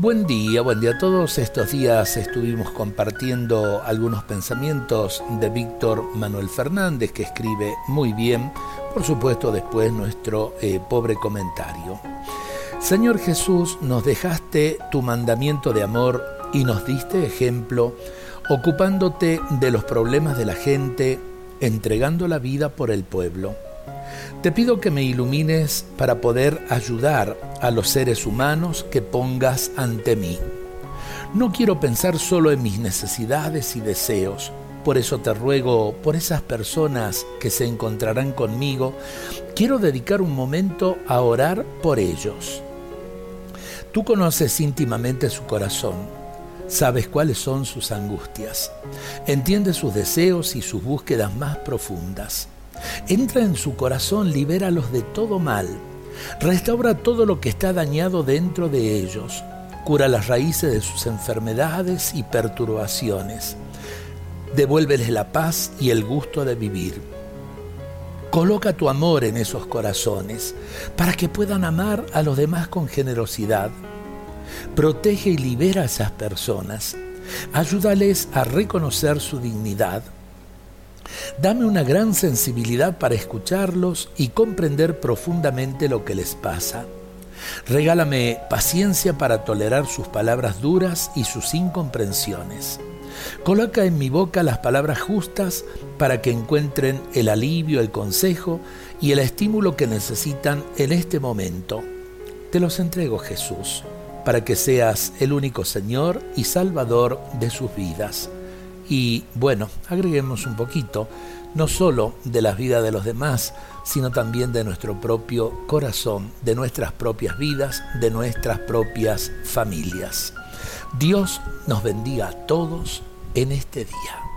Buen día, buen día todos. Estos días estuvimos compartiendo algunos pensamientos de Víctor Manuel Fernández, que escribe muy bien, por supuesto después nuestro eh, pobre comentario. Señor Jesús, nos dejaste tu mandamiento de amor y nos diste ejemplo, ocupándote de los problemas de la gente, entregando la vida por el pueblo. Te pido que me ilumines para poder ayudar a los seres humanos que pongas ante mí. No quiero pensar solo en mis necesidades y deseos, por eso te ruego por esas personas que se encontrarán conmigo, quiero dedicar un momento a orar por ellos. Tú conoces íntimamente su corazón, sabes cuáles son sus angustias, entiendes sus deseos y sus búsquedas más profundas. Entra en su corazón, libéralos de todo mal, restaura todo lo que está dañado dentro de ellos, cura las raíces de sus enfermedades y perturbaciones, devuélveles la paz y el gusto de vivir. Coloca tu amor en esos corazones para que puedan amar a los demás con generosidad. Protege y libera a esas personas. Ayúdales a reconocer su dignidad Dame una gran sensibilidad para escucharlos y comprender profundamente lo que les pasa. Regálame paciencia para tolerar sus palabras duras y sus incomprensiones. Coloca en mi boca las palabras justas para que encuentren el alivio, el consejo y el estímulo que necesitan en este momento. Te los entrego, Jesús, para que seas el único Señor y Salvador de sus vidas. Y bueno, agreguemos un poquito, no solo de las vidas de los demás, sino también de nuestro propio corazón, de nuestras propias vidas, de nuestras propias familias. Dios nos bendiga a todos en este día.